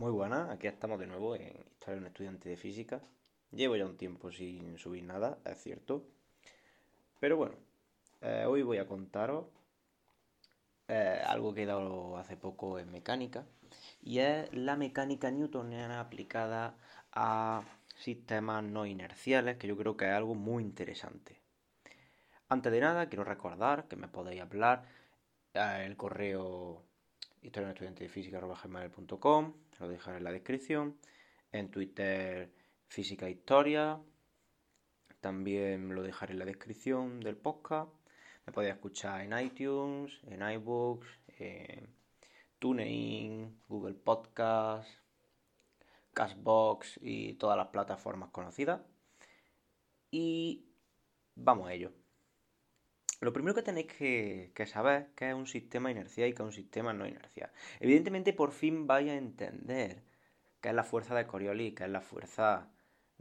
Muy buenas, aquí estamos de nuevo en Historia de un estudiante de física. Llevo ya un tiempo sin subir nada, es cierto. Pero bueno, eh, hoy voy a contaros eh, algo que he dado hace poco en mecánica y es la mecánica newtoniana aplicada a sistemas no inerciales, que yo creo que es algo muy interesante. Antes de nada, quiero recordar que me podéis hablar eh, el correo historia de estudiante de física.gmail.com, lo dejaré en la descripción. En Twitter, física e historia. También lo dejaré en la descripción del podcast. Me podéis escuchar en iTunes, en iBooks, TuneIn, Google Podcast, Cashbox y todas las plataformas conocidas. Y vamos a ello. Lo primero que tenéis que, saber es que es un sistema inercial y que es un sistema no inercial. Evidentemente, por fin vais a entender qué es la fuerza de Coriolis y qué es la fuerza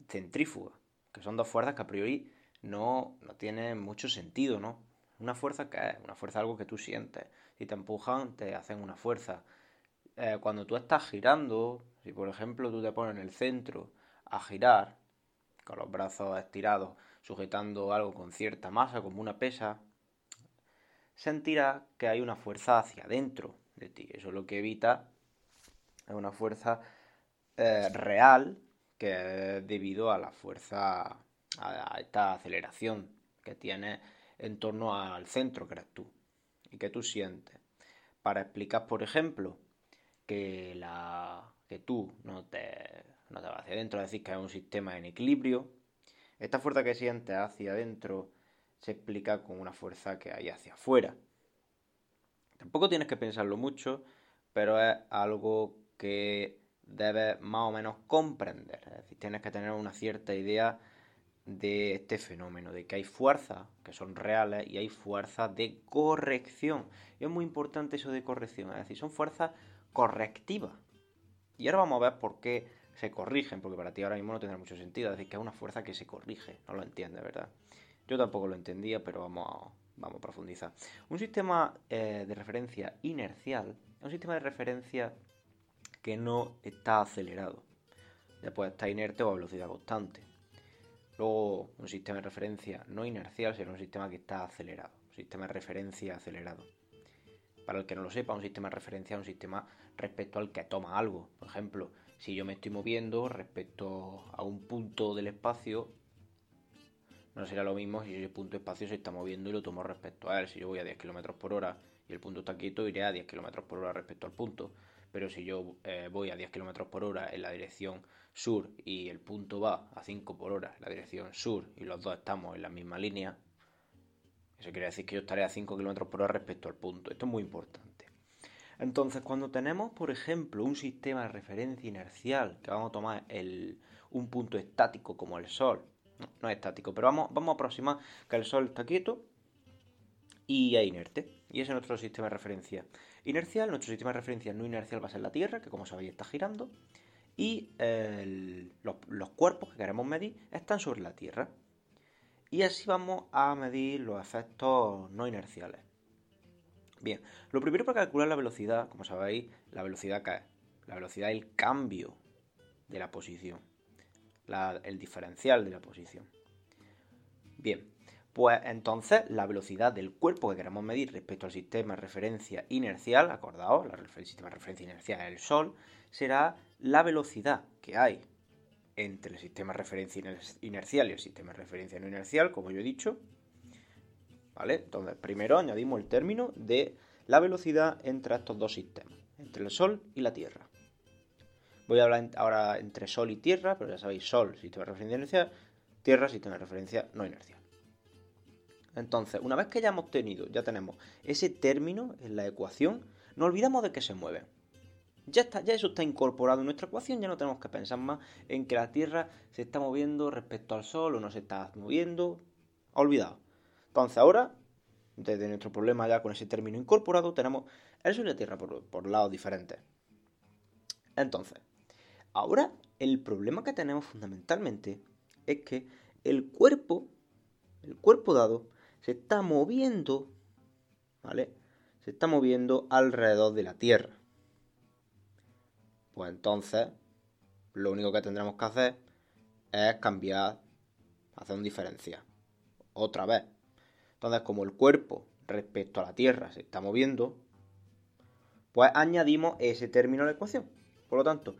centrífuga, que son dos fuerzas que a priori no, no tienen mucho sentido, ¿no? Una fuerza que es, una fuerza algo que tú sientes. Si te empujan, te hacen una fuerza. Eh, cuando tú estás girando, si por ejemplo tú te pones en el centro a girar, con los brazos estirados, sujetando algo con cierta masa, como una pesa, sentirá que hay una fuerza hacia adentro de ti. Eso es lo que evita es una fuerza eh, real que es debido a la fuerza, a esta aceleración que tiene en torno al centro que eres tú y que tú sientes. Para explicar, por ejemplo, que, la, que tú no te, no te vas hacia adentro, es decir, que es un sistema en equilibrio, esta fuerza que sientes hacia adentro se explica con una fuerza que hay hacia afuera. Tampoco tienes que pensarlo mucho, pero es algo que debes más o menos comprender. Es decir, tienes que tener una cierta idea de este fenómeno, de que hay fuerzas que son reales y hay fuerzas de corrección. Y es muy importante eso de corrección, es decir, son fuerzas correctivas. Y ahora vamos a ver por qué se corrigen, porque para ti ahora mismo no tendrá mucho sentido, es decir, que es una fuerza que se corrige, no lo entiendes, ¿verdad? Yo tampoco lo entendía, pero vamos a, vamos profundizar. Un sistema eh, de referencia inercial es un sistema de referencia que no está acelerado. Puede estar inerte o a velocidad constante. Luego, un sistema de referencia no inercial será un sistema que está acelerado. Un sistema de referencia acelerado. Para el que no lo sepa, un sistema de referencia es un sistema respecto al que toma algo. Por ejemplo, si yo me estoy moviendo respecto a un punto del espacio, no será lo mismo si el punto espacio se está moviendo y lo tomo respecto a él. Si yo voy a 10 km por hora y el punto está quieto, iré a 10 km por hora respecto al punto. Pero si yo eh, voy a 10 km por hora en la dirección sur y el punto va a 5 por hora en la dirección sur y los dos estamos en la misma línea, eso quiere decir que yo estaré a 5 km por hora respecto al punto. Esto es muy importante. Entonces, cuando tenemos, por ejemplo, un sistema de referencia inercial, que vamos a tomar un punto estático como el Sol, no, es estático, pero vamos, vamos a aproximar que el Sol está quieto y es inerte. Y ese es nuestro sistema de referencia inercial. Nuestro sistema de referencia no inercial va a ser la Tierra, que como sabéis está girando. Y los, los cuerpos que queremos medir están sobre la Tierra. Y así vamos a medir los efectos no inerciales. Bien, lo primero para calcular la velocidad, como sabéis, la velocidad cae. La velocidad es el cambio de la posición el diferencial de la posición. Bien, pues entonces la velocidad del cuerpo que queremos medir respecto al sistema de referencia inercial, acordaos, el sistema de referencia inercial es el Sol, será la velocidad que hay entre el sistema de referencia inercial y el sistema de referencia no inercial, como yo he dicho. ¿Vale? Entonces, primero añadimos el término de la velocidad entre estos dos sistemas, entre el Sol y la Tierra. Voy a hablar ahora entre Sol y Tierra, pero ya sabéis, Sol, sistema de referencia inercial, Tierra, sistema de referencia no inercial. Entonces, una vez que ya hemos tenido, ya tenemos ese término en la ecuación, no olvidamos de que se mueve. Ya, está, ya eso está incorporado en nuestra ecuación, ya no tenemos que pensar más en que la Tierra se está moviendo respecto al Sol o no se está moviendo. Olvidado. Entonces ahora, desde nuestro problema ya con ese término incorporado, tenemos el Sol y la Tierra por, por lados diferentes. Entonces, Ahora, el problema que tenemos fundamentalmente es que el cuerpo, el cuerpo dado, se está moviendo, ¿vale? Se está moviendo alrededor de la Tierra. pues entonces lo único que tendremos que hacer es cambiar, hacer un diferencial. Otra vez. Entonces, como el cuerpo respecto a la Tierra se está moviendo, pues añadimos ese término a la ecuación. Por lo tanto,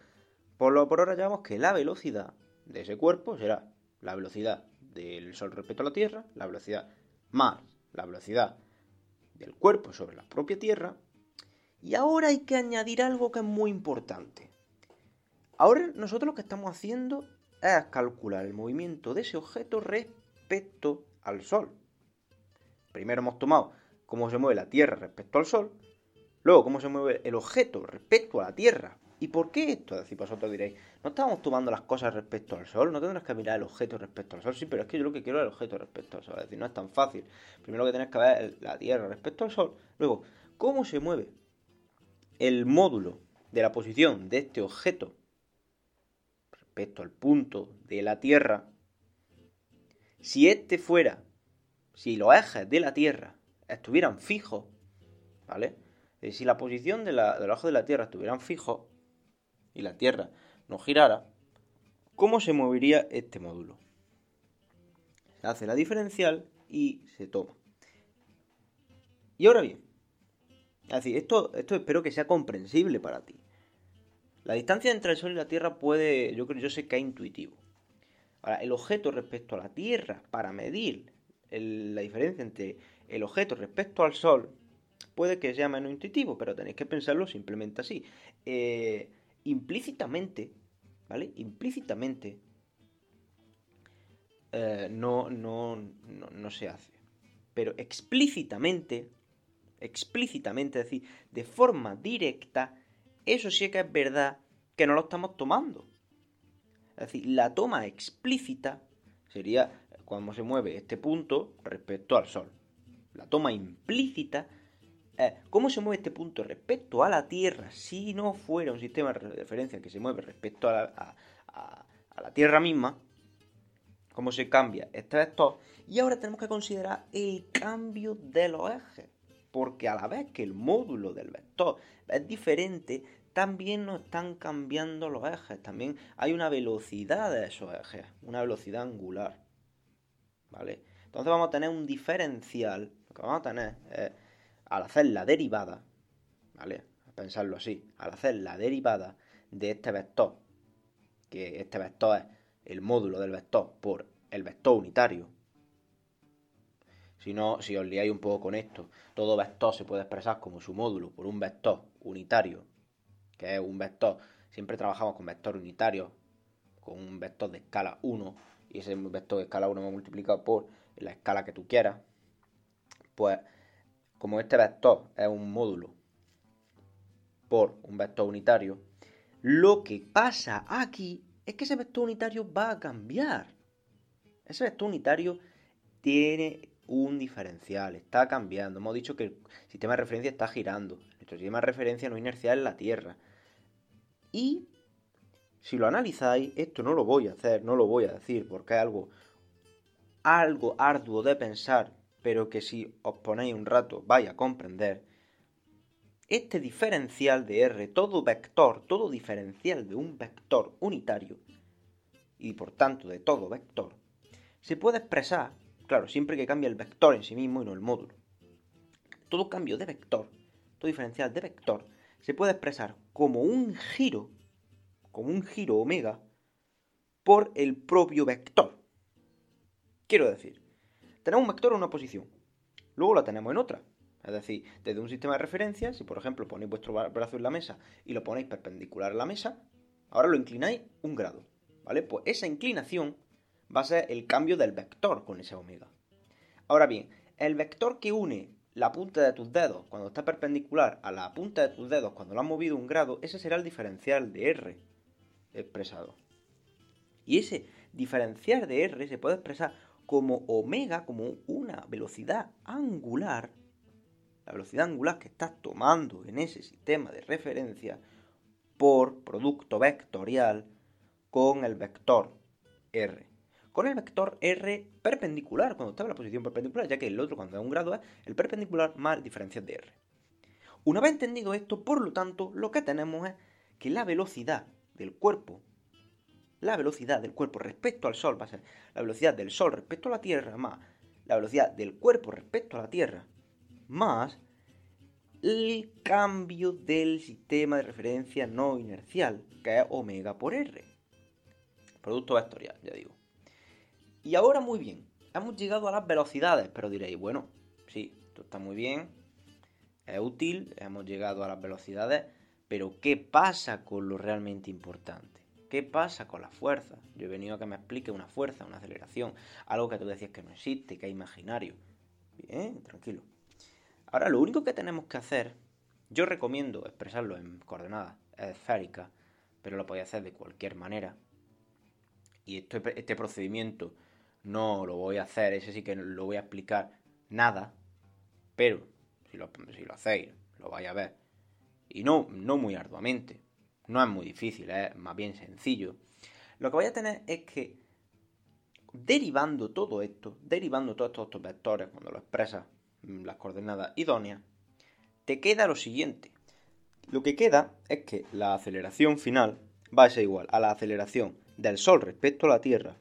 por, lo, por ahora llamamos que la velocidad de ese cuerpo será la velocidad del Sol respecto a la Tierra, la velocidad más la velocidad del cuerpo sobre la propia Tierra. Y ahora hay que añadir algo que es muy importante. Ahora nosotros lo que estamos haciendo es calcular el movimiento de ese objeto respecto al Sol. Primero hemos tomado cómo se mueve la Tierra respecto al Sol, luego cómo se mueve el objeto respecto a la Tierra. ¿Y por qué esto? Es decir, vosotros diréis, no estamos tomando las cosas respecto al Sol, no tendrás que mirar el objeto respecto al Sol. Sí, pero es que yo lo que quiero es el objeto respecto al Sol. Es decir, no es tan fácil. Primero que tienes que ver la Tierra respecto al Sol. Luego, cómo se mueve el módulo de la posición de este objeto respecto al punto de la Tierra. Si este fuera si los ejes de la Tierra estuvieran fijos, ¿vale? Si la posición de, los ejes de la Tierra estuvieran fijos y la Tierra no girara, ¿cómo se movería este módulo? Se hace la diferencial y se toma. Y ahora bien, es decir, esto, esto espero que sea comprensible para ti. La distancia entre el Sol y la Tierra puede, yo creo, yo sé que es intuitivo. Ahora, el objeto respecto a la Tierra para medir la diferencia entre el objeto respecto al Sol puede que sea menos intuitivo, pero tenéis que pensarlo simplemente así. Eh, implícitamente, ¿vale? Implícitamente eh, no, no, no, no se hace. Pero explícitamente, explícitamente, es decir, de forma directa, eso sí que es verdad que no lo estamos tomando. Es decir, la toma explícita sería cómo se mueve este punto respecto al Sol. La toma implícita es cómo se mueve este punto respecto a la Tierra si no fuera un sistema de referencia que se mueve respecto a la, a la Tierra misma. Cómo se cambia este vector. Y ahora tenemos que considerar el cambio de los ejes. Porque a la vez que el módulo del vector es diferente, también nos están cambiando los ejes. También hay una velocidad de esos ejes, una velocidad angular. ¿vale? Entonces vamos a tener un diferencial, lo que vamos a tener es, al hacer la derivada, ¿vale? Pensarlo así, al hacer la derivada de este vector, que este vector es el módulo del vector por el vector unitario. Si no, si os liáis un poco con esto, todo vector se puede expresar como su módulo por un vector unitario, que es un vector, siempre trabajamos con vector unitario, con un vector de escala 1, y ese vector de escala 1 va multiplicado por la escala que tú quieras, pues como este vector es un módulo por un vector unitario, lo que pasa aquí es que ese vector unitario va a cambiar. Ese vector unitario tiene un diferencial, está cambiando. Hemos dicho que el sistema de referencia está girando. Nuestro sistema de referencia no es inercial en la Tierra. Y si lo analizáis, esto no lo voy a hacer, no lo voy a decir, porque es algo, algo arduo de pensar, pero que si os ponéis un rato vais a comprender. Este diferencial de R, todo vector, todo diferencial de un vector unitario, y por tanto de todo vector, se puede expresar, claro, siempre que cambie el vector en sí mismo y no el módulo. Todo cambio de vector, todo diferencial de vector, se puede expresar como un giro como un giro omega por el propio vector. Quiero decir, tenemos un vector en una posición, luego la tenemos en otra. Es decir, desde un sistema de referencia, si por ejemplo ponéis vuestro brazo en la mesa y lo ponéis perpendicular a la mesa, ahora lo inclináis un grado. ¿Vale? Pues esa inclinación va a ser el cambio del vector con ese omega. Ahora bien, el vector que une la punta de tus dedos cuando está perpendicular a la punta de tus dedos cuando lo has movido un grado, ese será el diferencial de R expresado. Y ese diferencial de R se puede expresar como omega, como una velocidad angular, la velocidad angular que estás tomando en ese sistema de referencia por producto vectorial con el vector R. Con el vector R perpendicular, cuando está en la posición perpendicular, ya que el otro cuando es un grado es el perpendicular más el diferencial de R. Una vez entendido esto, por lo tanto, lo que tenemos es que la velocidad del cuerpo, la velocidad del cuerpo respecto al Sol va a ser la velocidad del Sol respecto a la Tierra más la velocidad del cuerpo respecto a la Tierra más el cambio del sistema de referencia no inercial, que es omega por R. Producto vectorial, ya digo. Y ahora muy bien, hemos llegado a las velocidades, pero diréis, bueno, sí, esto está muy bien, es útil, hemos llegado a las velocidades, pero ¿qué pasa con lo realmente importante? ¿Qué pasa con la fuerza? Yo he venido a que me explique una fuerza, una aceleración, algo que tú decías que no existe, que es imaginario. Bien, tranquilo. Ahora lo único que tenemos que hacer, yo recomiendo expresarlo en coordenadas esféricas, pero lo podéis hacer de cualquier manera. Y este procedimiento no lo voy a hacer, ese sí que lo voy a explicar nada, pero si lo, si lo hacéis, lo vais a ver. Y no, no muy arduamente, no es muy difícil, es más bien sencillo. Lo que vais a tener es que derivando todo esto, derivando todos estos vectores, cuando lo expresas las coordenadas idóneas, te queda lo siguiente. Lo que queda es que la aceleración final va a ser igual a la aceleración del Sol respecto a la Tierra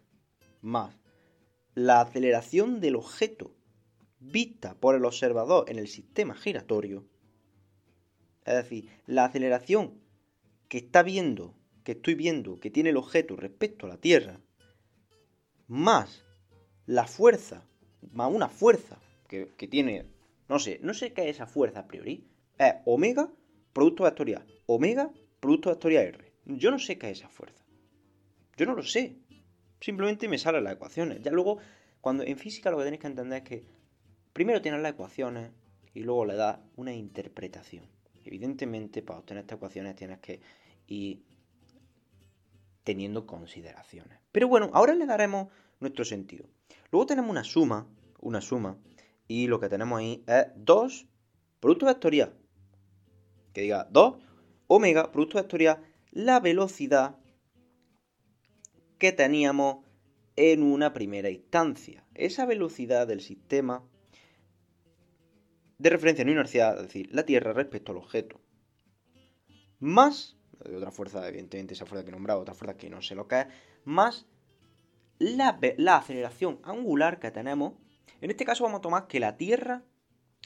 más la aceleración del objeto vista por el observador en el sistema giratorio. Es decir, la aceleración que está viendo, que estoy viendo, que tiene el objeto respecto a la Tierra, más la fuerza, más una fuerza que, tiene, no sé, no sé qué es esa fuerza a priori. Es omega, producto vectorial. Omega, producto vectorial R. Yo no sé qué es esa fuerza. Yo no lo sé. Simplemente me salen las ecuaciones. Ya luego, cuando en física lo que tenéis que entender es que primero tienes las ecuaciones y luego le das una interpretación. Evidentemente, para obtener estas ecuaciones tienes que ir teniendo consideraciones. Pero bueno, ahora le daremos nuestro sentido. Luego tenemos una suma, una suma y lo que tenemos ahí es 2 producto vectorial. Que diga 2 omega producto vectorial la velocidad que teníamos en una primera instancia. Esa velocidad del sistema de referencia no inercial, es decir, la Tierra respecto al objeto. Más, de otra fuerza, evidentemente esa fuerza que he nombrado, otra fuerza que no sé lo que es, más la, la aceleración angular que tenemos en este caso vamos a tomar que la Tierra,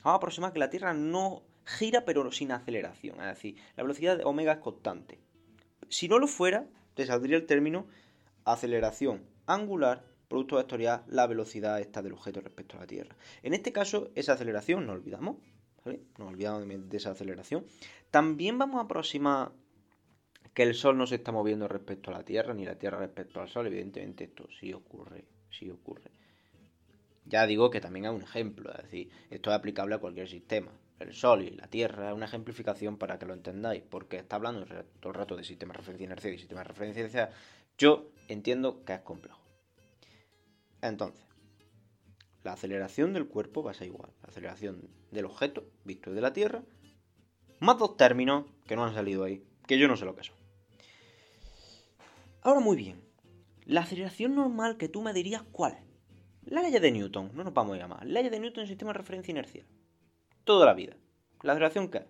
vamos a aproximar que la Tierra no gira pero sin aceleración, es decir, la velocidad de omega es constante. Si no lo fuera, te saldría el término aceleración angular producto vectorial la velocidad esta del objeto respecto a la Tierra. En este caso, esa aceleración, no olvidamos, ¿vale? No olvidamos de esa aceleración. También vamos a aproximar que el Sol no se está moviendo respecto a la Tierra, ni la Tierra respecto al Sol. Evidentemente esto sí ocurre, sí ocurre. Ya digo que también es un ejemplo, es decir, esto es aplicable a cualquier sistema. El Sol y la Tierra es una ejemplificación para que lo entendáis, porque está hablando todo el rato de sistema de referencia inercia y sistema de referencia inercia. Yo entiendo que es complejo. Entonces, la aceleración del cuerpo va a ser igual. La aceleración del objeto visto desde la Tierra, más dos términos que no han salido ahí, que yo no sé lo que son. Ahora muy bien, la aceleración normal que tú me dirías cuál es. La ley de Newton, no nos vamos a llamar. Ley de Newton en sistema de referencia inercial. Toda la vida. ¿La aceleración qué?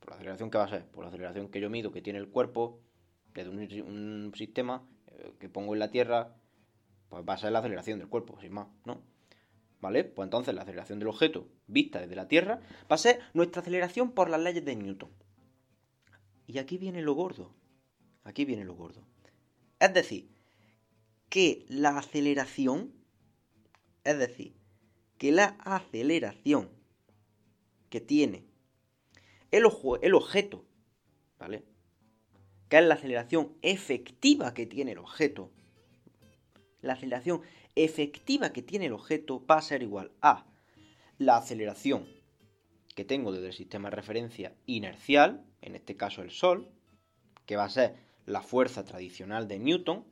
Por la aceleración que va a ser. Por la aceleración que yo mido que tiene el cuerpo desde un, sistema eh, que pongo en la Tierra, pues va a ser la aceleración del cuerpo, sin más, ¿no? ¿Vale? Pues entonces la aceleración del objeto vista desde la Tierra va a ser nuestra aceleración por las leyes de Newton. Y aquí viene lo gordo. Aquí viene lo gordo. Es decir, que la aceleración es decir, que la aceleración que tiene el, el objeto, ¿vale? Que es la aceleración efectiva que tiene el objeto. La aceleración efectiva que tiene el objeto va a ser igual a la aceleración que tengo desde el sistema de referencia inercial, en este caso el Sol, que va a ser la fuerza tradicional de Newton.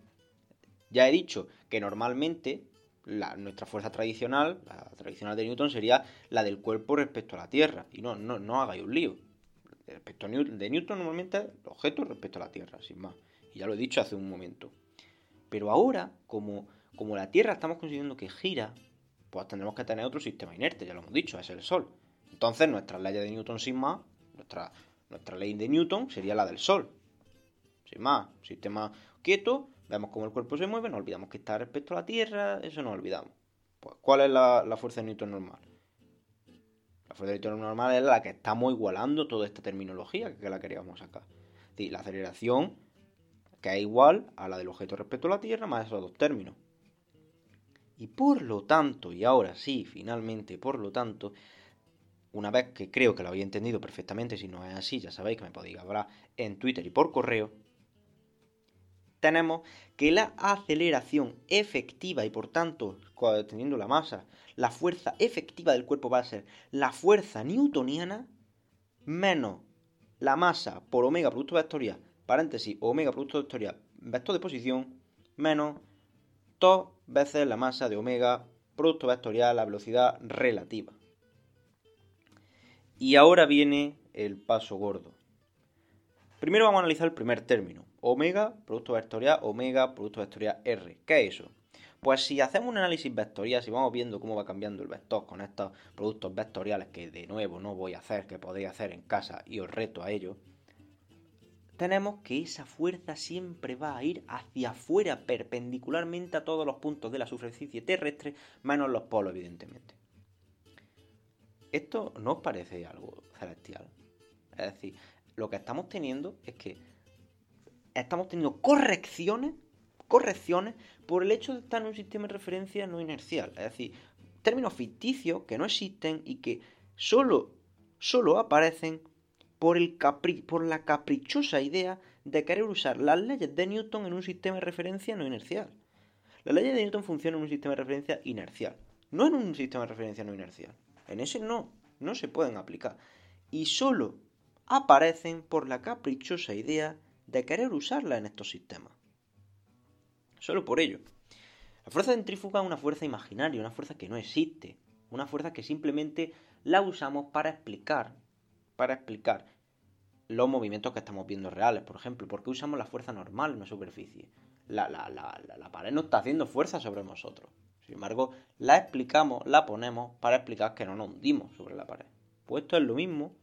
Ya he dicho que normalmente nuestra fuerza tradicional, la tradicional de Newton, sería la del cuerpo respecto a la Tierra. Y no, no, no hagáis un lío. Respecto a Newton, de Newton normalmente el objeto respecto a la Tierra, sin más. Y ya lo he dicho hace un momento. Pero ahora, como, como la Tierra estamos consiguiendo que gira, pues tendremos que tener otro sistema inerte, ya lo hemos dicho, es el Sol. Entonces nuestra ley de Newton sin más, nuestra, nuestra ley de Newton sería la del Sol. Sin más, sistema quieto, vemos cómo el cuerpo se mueve, nos olvidamos que está respecto a la Tierra, eso nos olvidamos. Pues, ¿cuál es la, fuerza de Newton normal? La fuerza de Newton normal es la que estamos igualando toda esta terminología que la queríamos sacar. Es la aceleración es igual a la del objeto respecto a la Tierra más esos dos términos. Y por lo tanto, y ahora sí, finalmente, por lo tanto, una vez que creo que lo habéis entendido perfectamente, si no es así, ya sabéis que me podéis hablar en Twitter y por correo, tenemos que la aceleración efectiva y por tanto, teniendo la masa, la fuerza efectiva del cuerpo va a ser la fuerza newtoniana menos la masa por omega producto vectorial, paréntesis, omega producto vectorial, vector de posición, menos dos veces la masa de omega producto vectorial, la velocidad relativa. Y ahora viene el paso gordo. Primero vamos a analizar el primer término, omega, producto vectorial, omega, producto vectorial R. ¿Qué es eso? Pues si hacemos un análisis vectorial, si vamos viendo cómo va cambiando el vector con estos productos vectoriales que de nuevo no voy a hacer, que podéis hacer en casa y os reto a ello, tenemos que esa fuerza siempre va a ir hacia afuera perpendicularmente a todos los puntos de la superficie terrestre, menos los polos, evidentemente. ¿Esto no os parece algo celestial? Es decir, lo que estamos teniendo es que estamos teniendo correcciones, correcciones por el hecho de estar en un sistema de referencia no inercial. Es decir, términos ficticios que no existen y que solo, solo aparecen por, el por la caprichosa idea de querer usar las leyes de Newton en un sistema de referencia no inercial. Las leyes de Newton funcionan en un sistema de referencia inercial, no en un sistema de referencia no inercial. En ese no, no se pueden aplicar. Y solo aparecen por la caprichosa idea de querer usarla en estos sistemas. Solo por ello. La fuerza centrífuga es una fuerza imaginaria, una fuerza que no existe, una fuerza que simplemente la usamos para explicar, para explicar los movimientos que estamos viendo reales. Por ejemplo, ¿por qué usamos la fuerza normal en una superficie? La, la, la, la pared no está haciendo fuerza sobre nosotros. Sin embargo, la explicamos, la ponemos para explicar que no nos hundimos sobre la pared. Pues esto es lo mismo,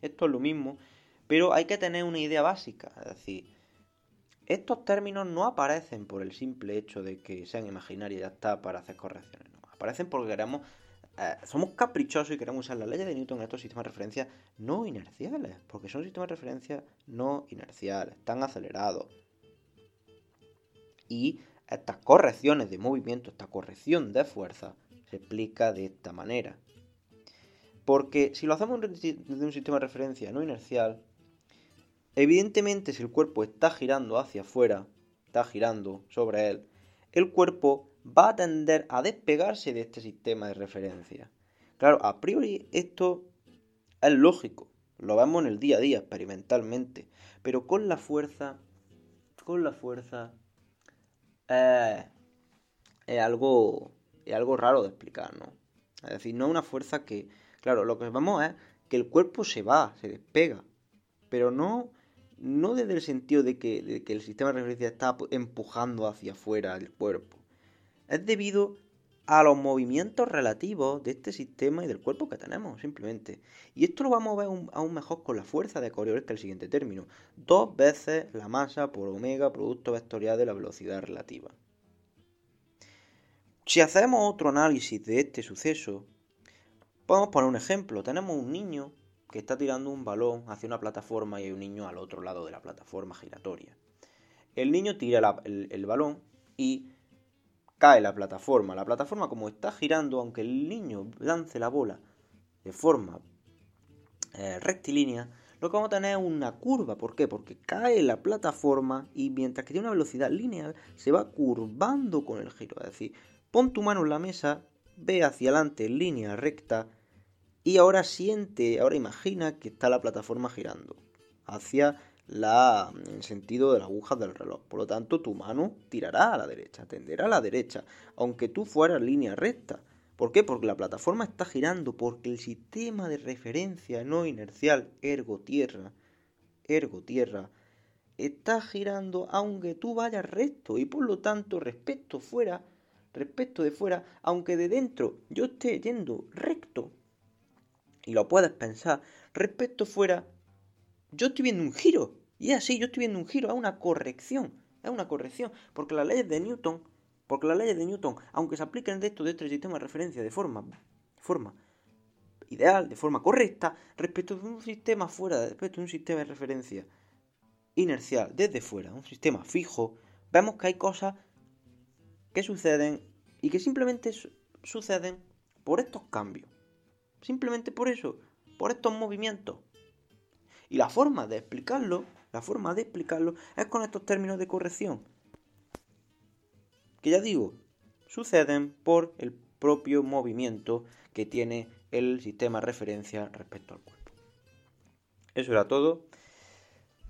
esto es lo mismo, pero hay que tener una idea básica, es decir, estos términos no aparecen por el simple hecho de que sean imaginarios y ya está para hacer correcciones, aparecen porque queremos, eh, somos caprichosos y queremos usar las leyes de Newton en estos sistemas de referencia no inerciales, porque son sistemas de referencia no inerciales, están acelerados. Y estas correcciones de movimiento, esta corrección de fuerza, se explica de esta manera. Porque si lo hacemos desde un sistema de referencia no inercial, evidentemente si el cuerpo está girando hacia afuera, está girando sobre él, el cuerpo va a tender a despegarse de este sistema de referencia. Claro, a priori esto es lógico, lo vemos en el día a día experimentalmente, pero con la fuerza, con la fuerza eh, es, algo, es algo raro de explicar, ¿no? Es decir, no es una fuerza que, claro, lo que vemos es que el cuerpo se va, se despega, pero no, no desde el sentido de que, de que el sistema de referencia está empujando hacia afuera el cuerpo. Es debido a los movimientos relativos de este sistema y del cuerpo que tenemos, simplemente. Y esto lo vamos a ver aún, mejor con la fuerza de Coriolis, que es el siguiente término. Dos veces la masa por omega producto vectorial de la velocidad relativa. Si hacemos otro análisis de este suceso, podemos poner un ejemplo. Tenemos un niño que está tirando un balón hacia una plataforma y hay un niño al otro lado de la plataforma giratoria. El niño tira el balón y cae la plataforma. La plataforma como está girando, aunque el niño lance la bola de forma eh, rectilínea, lo que vamos a tener es una curva. ¿Por qué? Porque cae la plataforma y mientras que tiene una velocidad lineal, se va curvando con el giro. Es decir, pon tu mano en la mesa, ve hacia adelante en línea recta y ahora siente, ahora imagina que está la plataforma girando hacia la, el sentido de las agujas del reloj. Por lo tanto, tu mano tirará a la derecha, tenderá a la derecha, aunque tú fueras línea recta. ¿Por qué? Porque la plataforma está girando, porque el sistema de referencia no inercial, ergo tierra, ergo tierra, está girando aunque tú vayas recto y por lo tanto respecto fuera, respecto de fuera, aunque de dentro yo esté yendo recto, y lo puedes pensar, respecto fuera yo estoy viendo un giro. Y así, yo estoy viendo un giro, es una corrección, es una corrección, porque las leyes de Newton, porque las leyes de Newton, aunque se apliquen de esto de este sistema de referencia de forma, forma ideal, de forma correcta, respecto de un sistema fuera, respecto de un sistema de referencia inercial desde fuera, un sistema fijo, vemos que hay cosas que suceden y que simplemente suceden por estos cambios. Simplemente por eso, por estos movimientos. Y la forma de explicarlo, la forma de explicarlo es con estos términos de corrección. Que ya digo, suceden por el propio movimiento que tiene el sistema de referencia respecto al cuerpo. Eso era todo.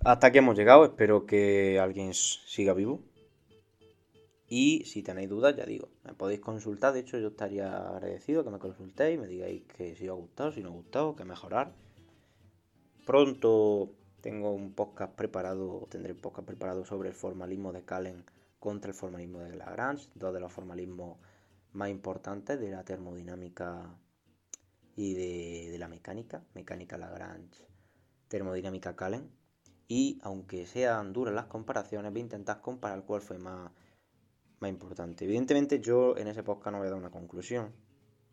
Hasta aquí hemos llegado, espero que alguien siga vivo. Y si tenéis dudas, ya digo, me podéis consultar. De hecho, yo estaría agradecido que me consultéis, me digáis que si os ha gustado, si no ha gustado, que mejorar. Pronto tengo un podcast preparado, tendré un podcast preparado sobre el formalismo de Calen contra el formalismo de Lagrange, dos de los formalismos más importantes de la termodinámica y de, la mecánica, mecánica Lagrange, termodinámica Calen y aunque sean duras las comparaciones, voy a intentar comparar cuál fue más, más importante. Evidentemente yo en ese podcast no voy a dar una conclusión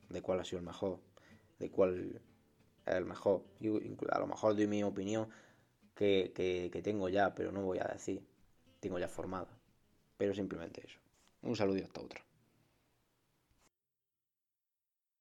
de cuál ha sido el mejor, de cuál es el mejor. A lo mejor doy mi opinión que, que tengo ya, pero no voy a decir, tengo ya formada. Pero simplemente eso. Un saludo hasta otra.